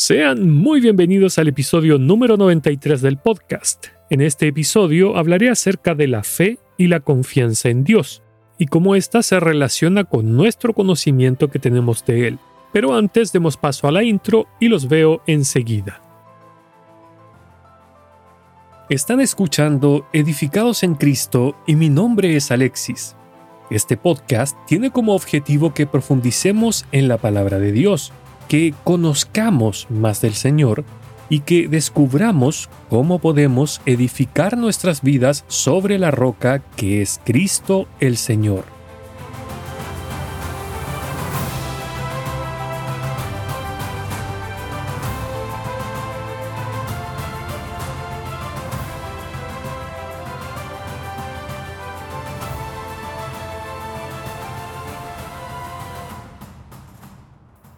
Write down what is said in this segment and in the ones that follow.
Sean muy bienvenidos al episodio número 93 del podcast. En este episodio hablaré acerca de la fe y la confianza en Dios, y cómo ésta se relaciona con nuestro conocimiento que tenemos de Él. Pero antes demos paso a la intro y los veo enseguida. Están escuchando Edificados en Cristo y mi nombre es Alexis. Este podcast tiene como objetivo que profundicemos en la palabra de Dios que conozcamos más del Señor y que descubramos cómo podemos edificar nuestras vidas sobre la roca que es Cristo el Señor.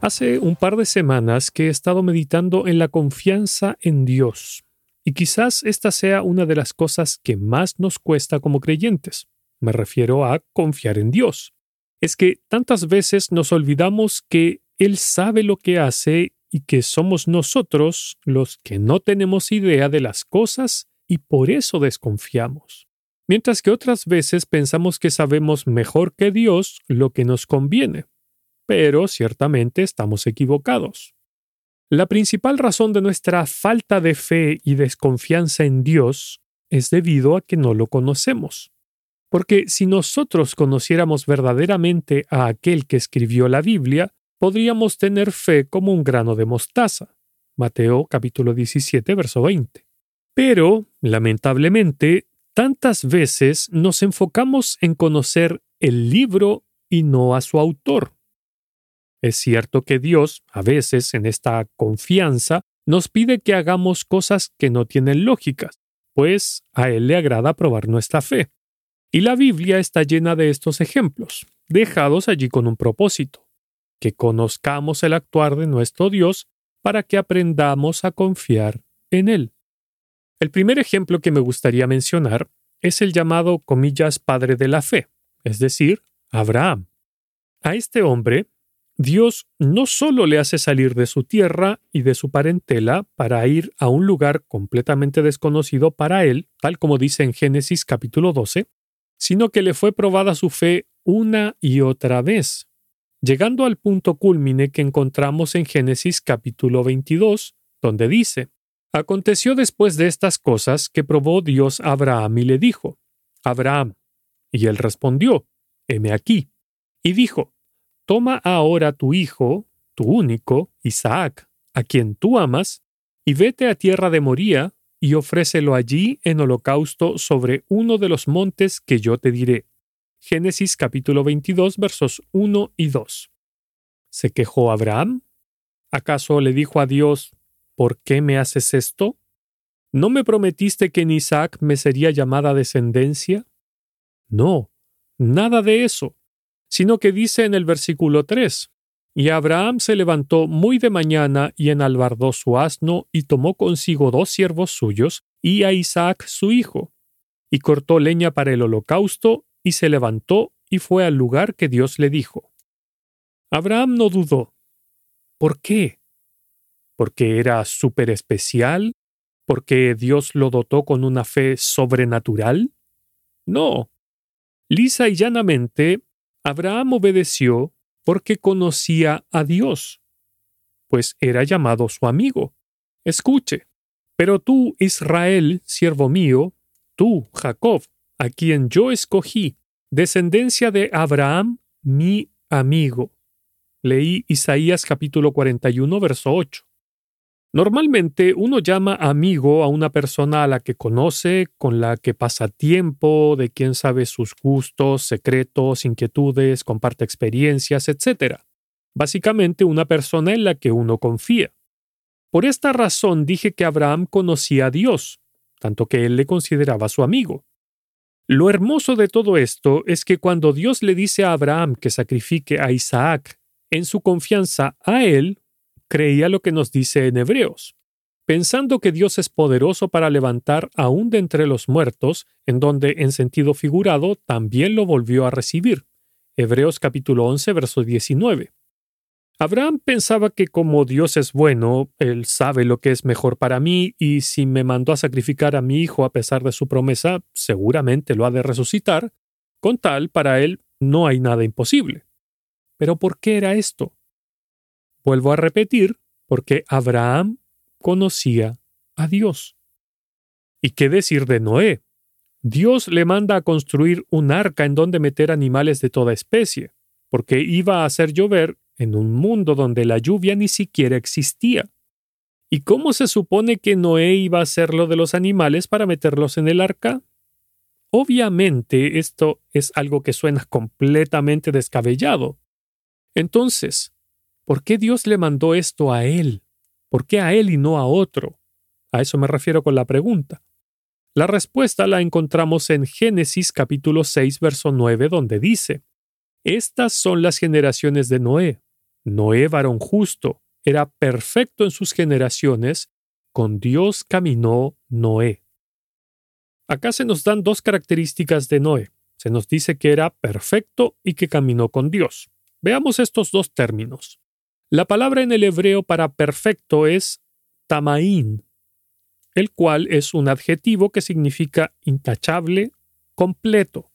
Hace un par de semanas que he estado meditando en la confianza en Dios, y quizás esta sea una de las cosas que más nos cuesta como creyentes. Me refiero a confiar en Dios. Es que tantas veces nos olvidamos que Él sabe lo que hace y que somos nosotros los que no tenemos idea de las cosas y por eso desconfiamos. Mientras que otras veces pensamos que sabemos mejor que Dios lo que nos conviene pero ciertamente estamos equivocados. La principal razón de nuestra falta de fe y desconfianza en Dios es debido a que no lo conocemos. Porque si nosotros conociéramos verdaderamente a aquel que escribió la Biblia, podríamos tener fe como un grano de mostaza. Mateo capítulo 17, verso 20. Pero, lamentablemente, tantas veces nos enfocamos en conocer el libro y no a su autor. Es cierto que Dios, a veces en esta confianza, nos pide que hagamos cosas que no tienen lógicas, pues a Él le agrada probar nuestra fe. Y la Biblia está llena de estos ejemplos, dejados allí con un propósito, que conozcamos el actuar de nuestro Dios para que aprendamos a confiar en Él. El primer ejemplo que me gustaría mencionar es el llamado, comillas, padre de la fe, es decir, Abraham. A este hombre Dios no solo le hace salir de su tierra y de su parentela para ir a un lugar completamente desconocido para él, tal como dice en Génesis capítulo 12, sino que le fue probada su fe una y otra vez, llegando al punto culmine que encontramos en Génesis capítulo 22, donde dice, Aconteció después de estas cosas que probó Dios a Abraham y le dijo, Abraham, y él respondió, heme aquí, y dijo, Toma ahora tu hijo, tu único, Isaac, a quien tú amas, y vete a tierra de Moría, y ofrécelo allí en holocausto sobre uno de los montes que yo te diré. Génesis capítulo 22 versos 1 y 2. ¿Se quejó Abraham? ¿Acaso le dijo a Dios, ¿por qué me haces esto? ¿No me prometiste que en Isaac me sería llamada descendencia? No, nada de eso sino que dice en el versículo 3, y Abraham se levantó muy de mañana y enalbardó su asno y tomó consigo dos siervos suyos y a Isaac su hijo, y cortó leña para el holocausto y se levantó y fue al lugar que Dios le dijo. Abraham no dudó. ¿Por qué? ¿Porque era súper especial? ¿Porque Dios lo dotó con una fe sobrenatural? No. Lisa y llanamente Abraham obedeció porque conocía a Dios, pues era llamado su amigo. Escuche, pero tú, Israel, siervo mío, tú, Jacob, a quien yo escogí, descendencia de Abraham, mi amigo. Leí Isaías capítulo 41, verso 8. Normalmente uno llama amigo a una persona a la que conoce, con la que pasa tiempo, de quien sabe sus gustos, secretos, inquietudes, comparte experiencias, etc. Básicamente una persona en la que uno confía. Por esta razón dije que Abraham conocía a Dios, tanto que él le consideraba su amigo. Lo hermoso de todo esto es que cuando Dios le dice a Abraham que sacrifique a Isaac, en su confianza a él creía lo que nos dice en Hebreos, pensando que Dios es poderoso para levantar aún de entre los muertos, en donde en sentido figurado también lo volvió a recibir. Hebreos capítulo 11, verso 19. Abraham pensaba que como Dios es bueno, Él sabe lo que es mejor para mí y si me mandó a sacrificar a mi hijo a pesar de su promesa, seguramente lo ha de resucitar. Con tal, para Él no hay nada imposible. Pero ¿por qué era esto? Vuelvo a repetir, porque Abraham conocía a Dios. ¿Y qué decir de Noé? Dios le manda a construir un arca en donde meter animales de toda especie, porque iba a hacer llover en un mundo donde la lluvia ni siquiera existía. ¿Y cómo se supone que Noé iba a hacer lo de los animales para meterlos en el arca? Obviamente esto es algo que suena completamente descabellado. Entonces, ¿por qué Dios le mandó esto a él? ¿Por qué a él y no a otro? A eso me refiero con la pregunta. La respuesta la encontramos en Génesis capítulo 6, verso 9, donde dice, Estas son las generaciones de Noé. Noé, varón justo, era perfecto en sus generaciones, con Dios caminó Noé. Acá se nos dan dos características de Noé. Se nos dice que era perfecto y que caminó con Dios. Veamos estos dos términos. La palabra en el hebreo para perfecto es tamaín, el cual es un adjetivo que significa intachable, completo.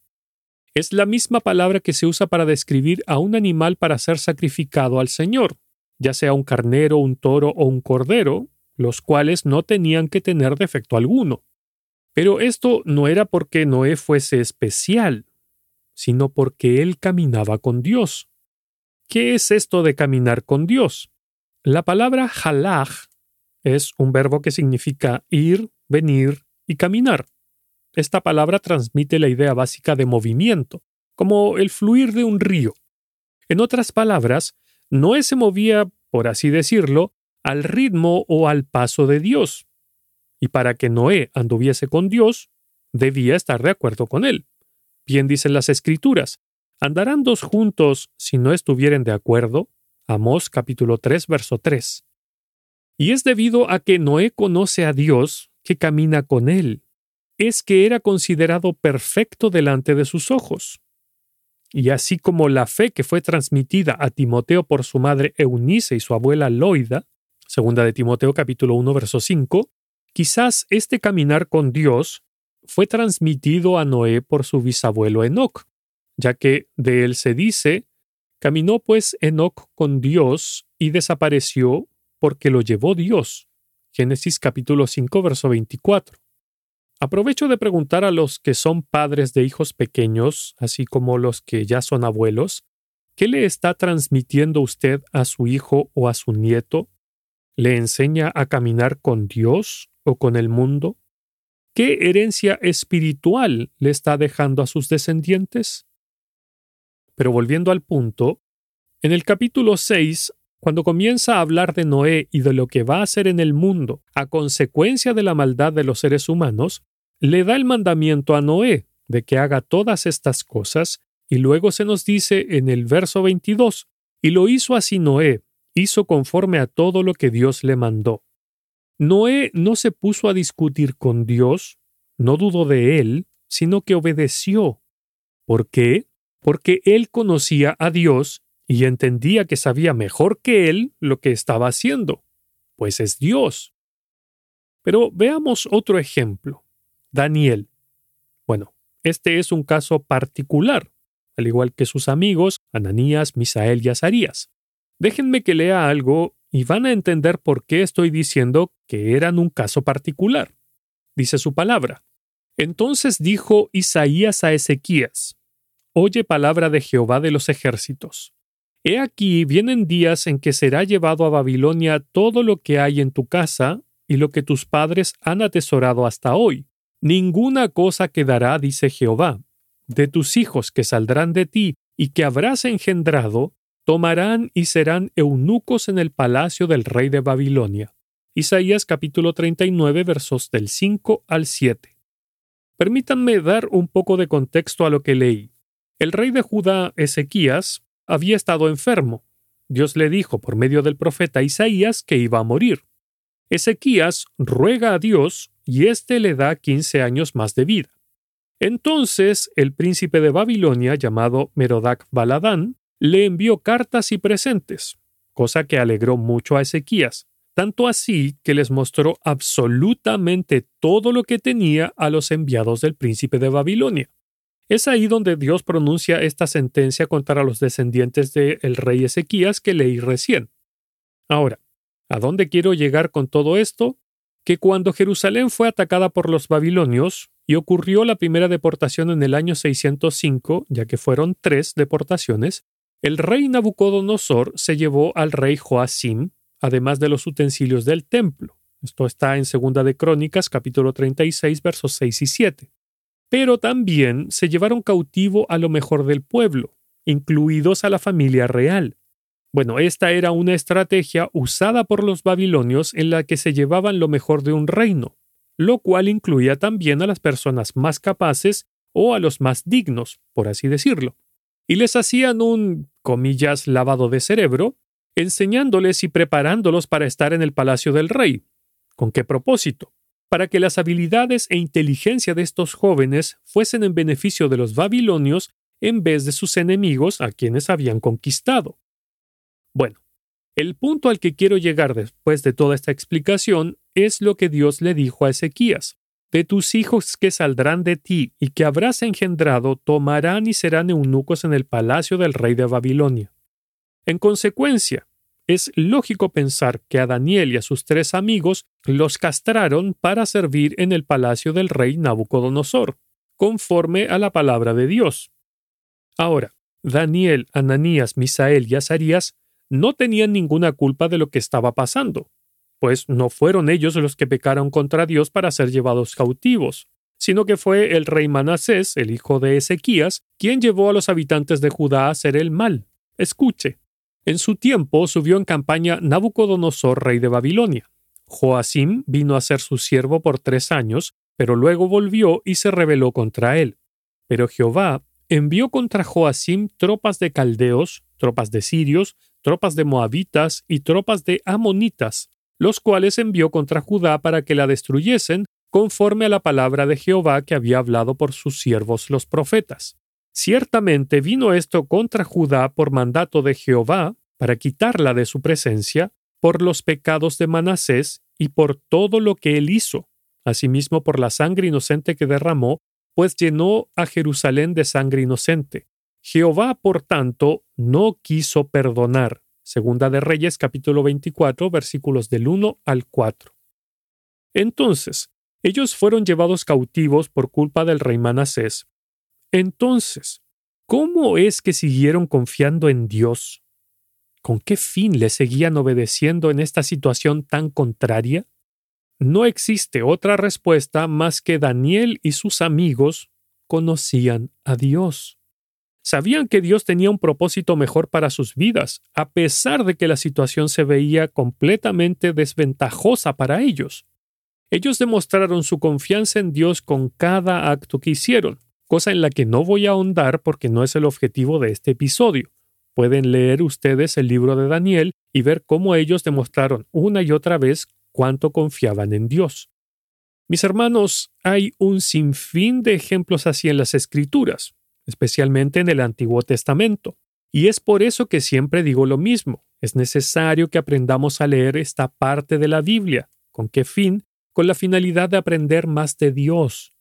Es la misma palabra que se usa para describir a un animal para ser sacrificado al Señor, ya sea un carnero, un toro o un cordero, los cuales no tenían que tener defecto alguno. Pero esto no era porque Noé fuese especial, sino porque él caminaba con Dios. ¿Qué es esto de caminar con Dios? La palabra halach es un verbo que significa ir, venir y caminar. Esta palabra transmite la idea básica de movimiento, como el fluir de un río. En otras palabras, Noé se movía, por así decirlo, al ritmo o al paso de Dios. Y para que Noé anduviese con Dios, debía estar de acuerdo con él. Bien dicen las escrituras, andarán dos juntos si no estuvieren de acuerdo. Amós capítulo 3 verso 3. Y es debido a que Noé conoce a Dios que camina con él es que era considerado perfecto delante de sus ojos. Y así como la fe que fue transmitida a Timoteo por su madre Eunice y su abuela Loida, segunda de Timoteo capítulo 1 verso 5, quizás este caminar con Dios fue transmitido a Noé por su bisabuelo Enoc, ya que de él se dice, caminó pues Enoc con Dios y desapareció porque lo llevó Dios. Génesis capítulo 5 verso 24. Aprovecho de preguntar a los que son padres de hijos pequeños, así como los que ya son abuelos, ¿qué le está transmitiendo usted a su hijo o a su nieto? ¿Le enseña a caminar con Dios o con el mundo? ¿Qué herencia espiritual le está dejando a sus descendientes? Pero volviendo al punto, en el capítulo 6, cuando comienza a hablar de Noé y de lo que va a hacer en el mundo a consecuencia de la maldad de los seres humanos, le da el mandamiento a Noé de que haga todas estas cosas, y luego se nos dice en el verso 22, y lo hizo así Noé, hizo conforme a todo lo que Dios le mandó. Noé no se puso a discutir con Dios, no dudó de él, sino que obedeció. ¿Por qué? Porque él conocía a Dios y entendía que sabía mejor que él lo que estaba haciendo, pues es Dios. Pero veamos otro ejemplo. Daniel. Bueno, este es un caso particular, al igual que sus amigos Ananías, Misael y Azarías. Déjenme que lea algo y van a entender por qué estoy diciendo que eran un caso particular. Dice su palabra. Entonces dijo Isaías a Ezequías, Oye palabra de Jehová de los ejércitos. He aquí vienen días en que será llevado a Babilonia todo lo que hay en tu casa y lo que tus padres han atesorado hasta hoy, Ninguna cosa quedará, dice Jehová, de tus hijos que saldrán de ti y que habrás engendrado, tomarán y serán eunucos en el palacio del rey de Babilonia. Isaías capítulo 39 versos del 5 al 7. Permítanme dar un poco de contexto a lo que leí. El rey de Judá, Ezequías, había estado enfermo. Dios le dijo por medio del profeta Isaías que iba a morir. Ezequías ruega a Dios y éste le da quince años más de vida. Entonces el príncipe de Babilonia, llamado Merodac Baladán, le envió cartas y presentes, cosa que alegró mucho a Ezequías, tanto así que les mostró absolutamente todo lo que tenía a los enviados del príncipe de Babilonia. Es ahí donde Dios pronuncia esta sentencia contra los descendientes del rey Ezequías que leí recién. Ahora, ¿a dónde quiero llegar con todo esto? Que cuando Jerusalén fue atacada por los babilonios, y ocurrió la primera deportación en el año 605, ya que fueron tres deportaciones, el rey Nabucodonosor se llevó al rey Joacim, además de los utensilios del templo. Esto está en Segunda de Crónicas, capítulo 36, versos 6 y 7. Pero también se llevaron cautivo a lo mejor del pueblo, incluidos a la familia real. Bueno, esta era una estrategia usada por los babilonios en la que se llevaban lo mejor de un reino, lo cual incluía también a las personas más capaces o a los más dignos, por así decirlo. Y les hacían un, comillas, lavado de cerebro, enseñándoles y preparándolos para estar en el palacio del rey. ¿Con qué propósito? Para que las habilidades e inteligencia de estos jóvenes fuesen en beneficio de los babilonios en vez de sus enemigos a quienes habían conquistado. Bueno, el punto al que quiero llegar después de toda esta explicación es lo que Dios le dijo a Ezequías. De tus hijos que saldrán de ti y que habrás engendrado, tomarán y serán eunucos en el palacio del rey de Babilonia. En consecuencia, es lógico pensar que a Daniel y a sus tres amigos los castraron para servir en el palacio del rey Nabucodonosor, conforme a la palabra de Dios. Ahora, Daniel, Ananías, Misael y Azarías no tenían ninguna culpa de lo que estaba pasando, pues no fueron ellos los que pecaron contra Dios para ser llevados cautivos, sino que fue el rey Manasés, el hijo de Ezequías, quien llevó a los habitantes de Judá a hacer el mal. Escuche. En su tiempo subió en campaña Nabucodonosor, rey de Babilonia. Joacim vino a ser su siervo por tres años, pero luego volvió y se rebeló contra él. Pero Jehová envió contra Joacim tropas de caldeos, tropas de sirios, tropas de moabitas y tropas de amonitas, los cuales envió contra Judá para que la destruyesen, conforme a la palabra de Jehová que había hablado por sus siervos los profetas. Ciertamente vino esto contra Judá por mandato de Jehová, para quitarla de su presencia, por los pecados de Manasés y por todo lo que él hizo, asimismo por la sangre inocente que derramó, pues llenó a Jerusalén de sangre inocente. Jehová, por tanto, no quiso perdonar. Segunda de Reyes capítulo 24 versículos del 1 al 4. Entonces, ellos fueron llevados cautivos por culpa del rey Manasés. Entonces, ¿cómo es que siguieron confiando en Dios? ¿Con qué fin le seguían obedeciendo en esta situación tan contraria? No existe otra respuesta más que Daniel y sus amigos conocían a Dios. Sabían que Dios tenía un propósito mejor para sus vidas, a pesar de que la situación se veía completamente desventajosa para ellos. Ellos demostraron su confianza en Dios con cada acto que hicieron, cosa en la que no voy a ahondar porque no es el objetivo de este episodio. Pueden leer ustedes el libro de Daniel y ver cómo ellos demostraron una y otra vez cuánto confiaban en Dios. Mis hermanos, hay un sinfín de ejemplos así en las Escrituras especialmente en el Antiguo Testamento. Y es por eso que siempre digo lo mismo. Es necesario que aprendamos a leer esta parte de la Biblia. ¿Con qué fin? Con la finalidad de aprender más de Dios.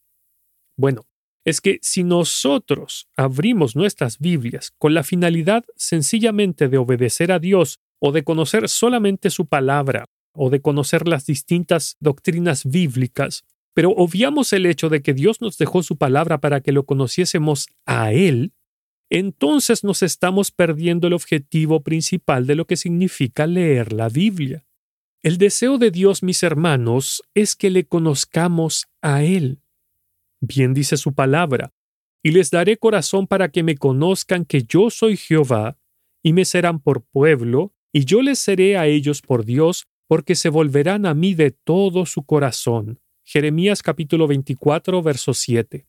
Bueno, es que si nosotros abrimos nuestras Biblias con la finalidad sencillamente de obedecer a Dios o de conocer solamente su palabra o de conocer las distintas doctrinas bíblicas, pero obviamos el hecho de que Dios nos dejó su palabra para que lo conociésemos a Él, entonces nos estamos perdiendo el objetivo principal de lo que significa leer la Biblia. El deseo de Dios, mis hermanos, es que le conozcamos a Él. Bien dice su palabra, y les daré corazón para que me conozcan que yo soy Jehová, y me serán por pueblo, y yo les seré a ellos por Dios, porque se volverán a mí de todo su corazón Jeremías capítulo 24, verso 7.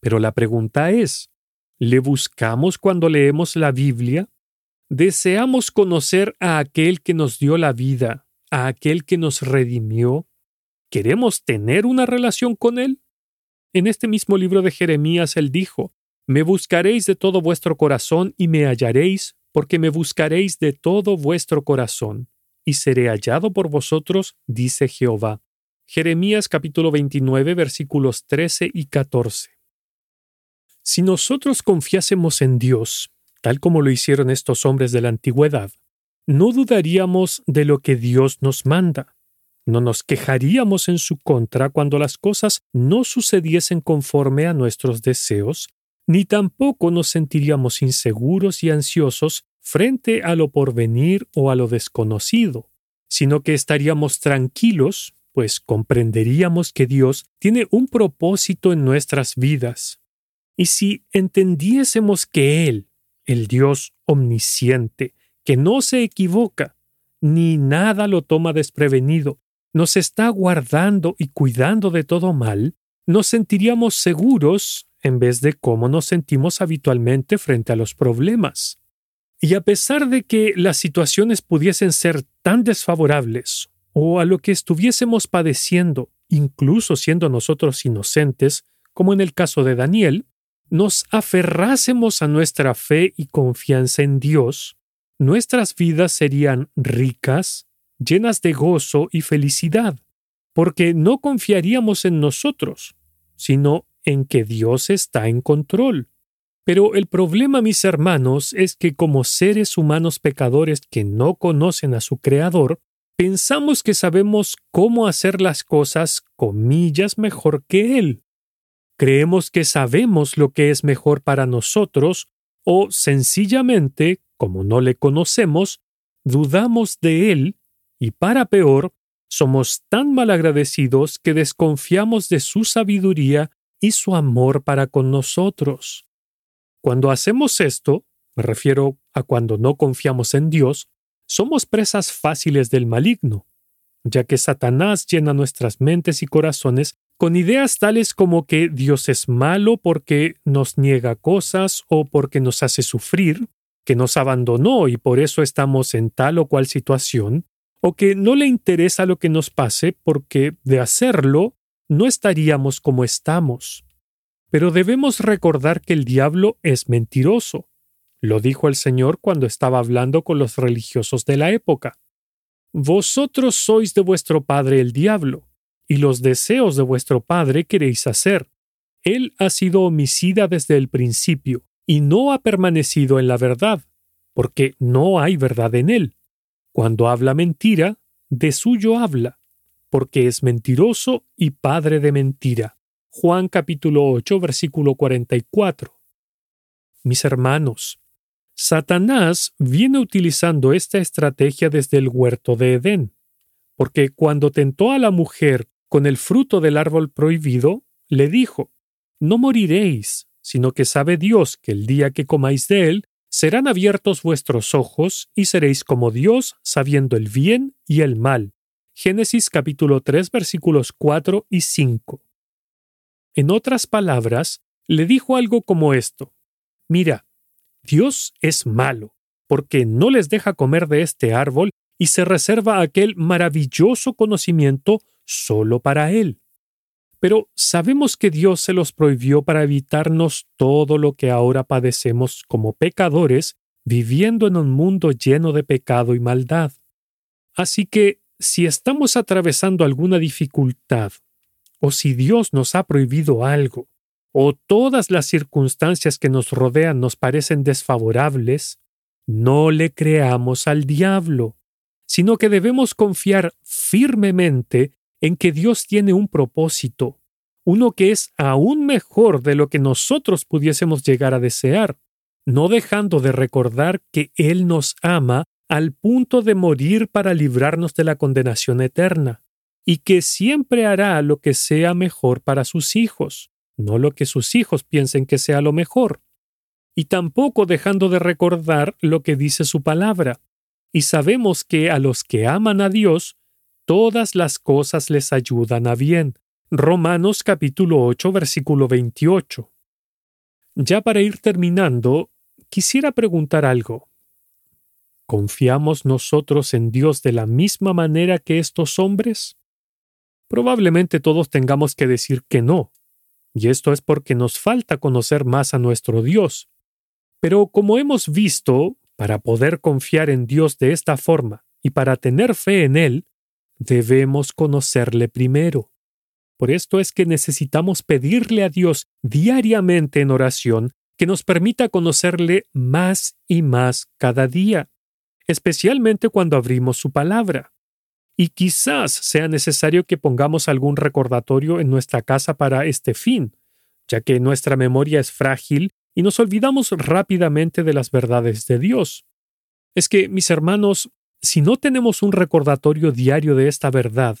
Pero la pregunta es, ¿le buscamos cuando leemos la Biblia? ¿Deseamos conocer a aquel que nos dio la vida, a aquel que nos redimió? ¿Queremos tener una relación con él? En este mismo libro de Jeremías él dijo, Me buscaréis de todo vuestro corazón y me hallaréis, porque me buscaréis de todo vuestro corazón, y seré hallado por vosotros, dice Jehová. Jeremías capítulo 29 versículos 13 y 14. Si nosotros confiásemos en Dios, tal como lo hicieron estos hombres de la antigüedad, no dudaríamos de lo que Dios nos manda. No nos quejaríamos en su contra cuando las cosas no sucediesen conforme a nuestros deseos, ni tampoco nos sentiríamos inseguros y ansiosos frente a lo porvenir o a lo desconocido, sino que estaríamos tranquilos, pues comprenderíamos que Dios tiene un propósito en nuestras vidas. Y si entendiésemos que Él, el Dios omnisciente, que no se equivoca, ni nada lo toma desprevenido, nos está guardando y cuidando de todo mal, nos sentiríamos seguros en vez de cómo nos sentimos habitualmente frente a los problemas. Y a pesar de que las situaciones pudiesen ser tan desfavorables, o a lo que estuviésemos padeciendo, incluso siendo nosotros inocentes, como en el caso de Daniel, nos aferrásemos a nuestra fe y confianza en Dios, nuestras vidas serían ricas, llenas de gozo y felicidad, porque no confiaríamos en nosotros, sino en que Dios está en control. Pero el problema, mis hermanos, es que como seres humanos pecadores que no conocen a su Creador, pensamos que sabemos cómo hacer las cosas comillas mejor que Él. Creemos que sabemos lo que es mejor para nosotros o sencillamente, como no le conocemos, dudamos de Él y para peor, somos tan malagradecidos que desconfiamos de su sabiduría y su amor para con nosotros. Cuando hacemos esto, me refiero a cuando no confiamos en Dios, somos presas fáciles del maligno, ya que Satanás llena nuestras mentes y corazones con ideas tales como que Dios es malo porque nos niega cosas o porque nos hace sufrir, que nos abandonó y por eso estamos en tal o cual situación, o que no le interesa lo que nos pase porque de hacerlo no estaríamos como estamos. Pero debemos recordar que el diablo es mentiroso. Lo dijo el Señor cuando estaba hablando con los religiosos de la época. Vosotros sois de vuestro padre el diablo, y los deseos de vuestro padre queréis hacer. Él ha sido homicida desde el principio, y no ha permanecido en la verdad, porque no hay verdad en él. Cuando habla mentira, de suyo habla, porque es mentiroso y padre de mentira. Juan capítulo 8 versículo 44. Mis hermanos, Satanás viene utilizando esta estrategia desde el huerto de Edén, porque cuando tentó a la mujer con el fruto del árbol prohibido, le dijo, No moriréis, sino que sabe Dios que el día que comáis de él, serán abiertos vuestros ojos y seréis como Dios, sabiendo el bien y el mal. Génesis capítulo 3 versículos 4 y 5. En otras palabras, le dijo algo como esto. Mira, Dios es malo, porque no les deja comer de este árbol y se reserva aquel maravilloso conocimiento solo para Él. Pero sabemos que Dios se los prohibió para evitarnos todo lo que ahora padecemos como pecadores, viviendo en un mundo lleno de pecado y maldad. Así que si estamos atravesando alguna dificultad, o si Dios nos ha prohibido algo, o todas las circunstancias que nos rodean nos parecen desfavorables, no le creamos al diablo, sino que debemos confiar firmemente en que Dios tiene un propósito, uno que es aún mejor de lo que nosotros pudiésemos llegar a desear, no dejando de recordar que Él nos ama al punto de morir para librarnos de la condenación eterna, y que siempre hará lo que sea mejor para sus hijos, no lo que sus hijos piensen que sea lo mejor, y tampoco dejando de recordar lo que dice su palabra. Y sabemos que a los que aman a Dios, todas las cosas les ayudan a bien. Romanos capítulo 8 versículo 28. Ya para ir terminando, quisiera preguntar algo. ¿Confiamos nosotros en Dios de la misma manera que estos hombres? Probablemente todos tengamos que decir que no, y esto es porque nos falta conocer más a nuestro Dios. Pero como hemos visto, Para poder confiar en Dios de esta forma y para tener fe en Él, debemos conocerle primero. Por esto es que necesitamos pedirle a Dios diariamente en oración que nos permita conocerle más y más cada día, especialmente cuando abrimos su palabra. Y quizás sea necesario que pongamos algún recordatorio en nuestra casa para este fin, ya que nuestra memoria es frágil y nos olvidamos rápidamente de las verdades de Dios. Es que, mis hermanos, si no tenemos un recordatorio diario de esta verdad,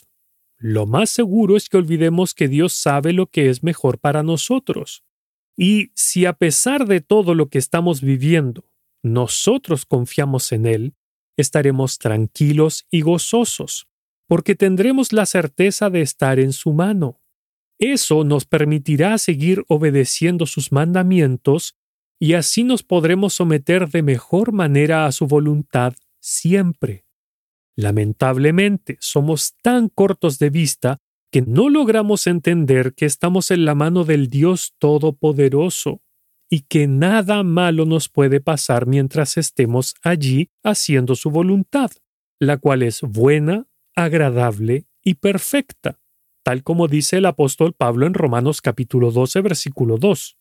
lo más seguro es que olvidemos que Dios sabe lo que es mejor para nosotros. Y si a pesar de todo lo que estamos viviendo, nosotros confiamos en Él, estaremos tranquilos y gozosos, porque tendremos la certeza de estar en su mano. Eso nos permitirá seguir obedeciendo sus mandamientos y así nos podremos someter de mejor manera a su voluntad siempre. Lamentablemente, somos tan cortos de vista que no logramos entender que estamos en la mano del Dios Todopoderoso y que nada malo nos puede pasar mientras estemos allí haciendo su voluntad, la cual es buena, agradable y perfecta, tal como dice el apóstol Pablo en Romanos capítulo 12 versículo 2.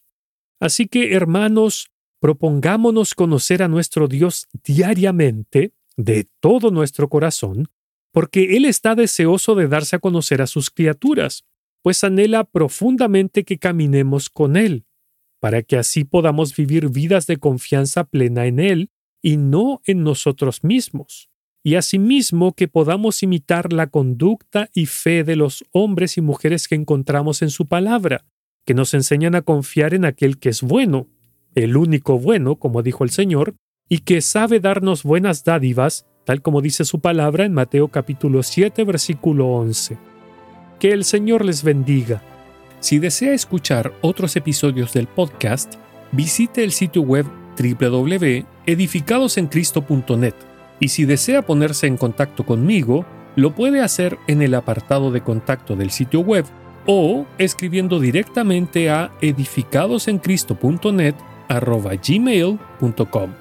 Así que, hermanos, propongámonos conocer a nuestro Dios diariamente de todo nuestro corazón, porque Él está deseoso de darse a conocer a sus criaturas, pues anhela profundamente que caminemos con Él, para que así podamos vivir vidas de confianza plena en Él y no en nosotros mismos, y asimismo que podamos imitar la conducta y fe de los hombres y mujeres que encontramos en su palabra, que nos enseñan a confiar en aquel que es bueno, el único bueno, como dijo el Señor, y que sabe darnos buenas dádivas, tal como dice su palabra en Mateo capítulo 7 versículo 11. Que el Señor les bendiga. Si desea escuchar otros episodios del podcast, visite el sitio web www.edificadosencristo.net y si desea ponerse en contacto conmigo, lo puede hacer en el apartado de contacto del sitio web o escribiendo directamente a edificadosencristo.net gmail.com.